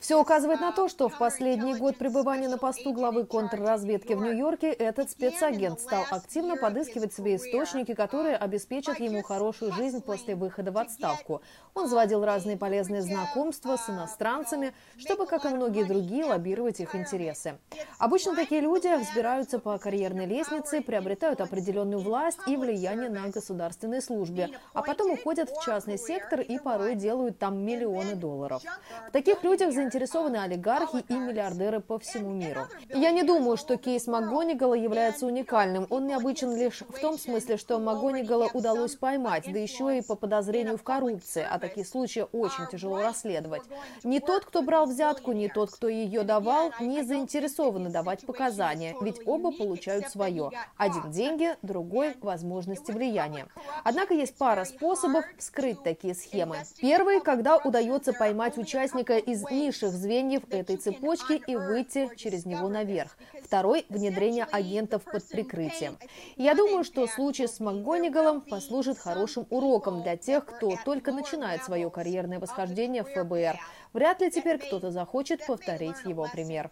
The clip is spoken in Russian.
Все указывает на то, что в последний год пребывания на посту главы контрразведки в Нью-Йорке этот спецагент стал активно подыскивать себе источники, которые обеспечат ему хорошую жизнь после выхода в отставку. Он заводил разные полезные знакомства с иностранцами, чтобы, как и многие другие, лоббировать их интересы. Обычно такие люди взбираются по карьерной лестнице, приобретают определенную власть и влияние на государственной службе, а потом уходят в частный сектор и порой делают там миллионы долларов. В таких людях заинтересованы олигархи и миллиардеры по всему миру. Я не думаю, что кейс МакГонигала является уникальным. Он необычен лишь в том смысле, что МакГонигала удалось поймать, да еще и по подозрению в коррупции, а такие случаи очень тяжело расследовать. Ни тот, кто брал взятку, ни тот, кто ее давал, не заинтересованы давать показания, ведь оба получают свое. Один – деньги, другой – возможности влияния. Однако есть пара способов вскрыть такие схемы. Первый – когда удается поймать участника из низших звеньев этой цепочки и выйти через него наверх. Второй – внедрение агентов под прикрытием. Я думаю, что случай с МакГонигалом послужит хорошим уроком для тех, кто только начинает свое карьерное восхождение в ФБР. Вряд ли теперь кто-то захочет повторить его пример.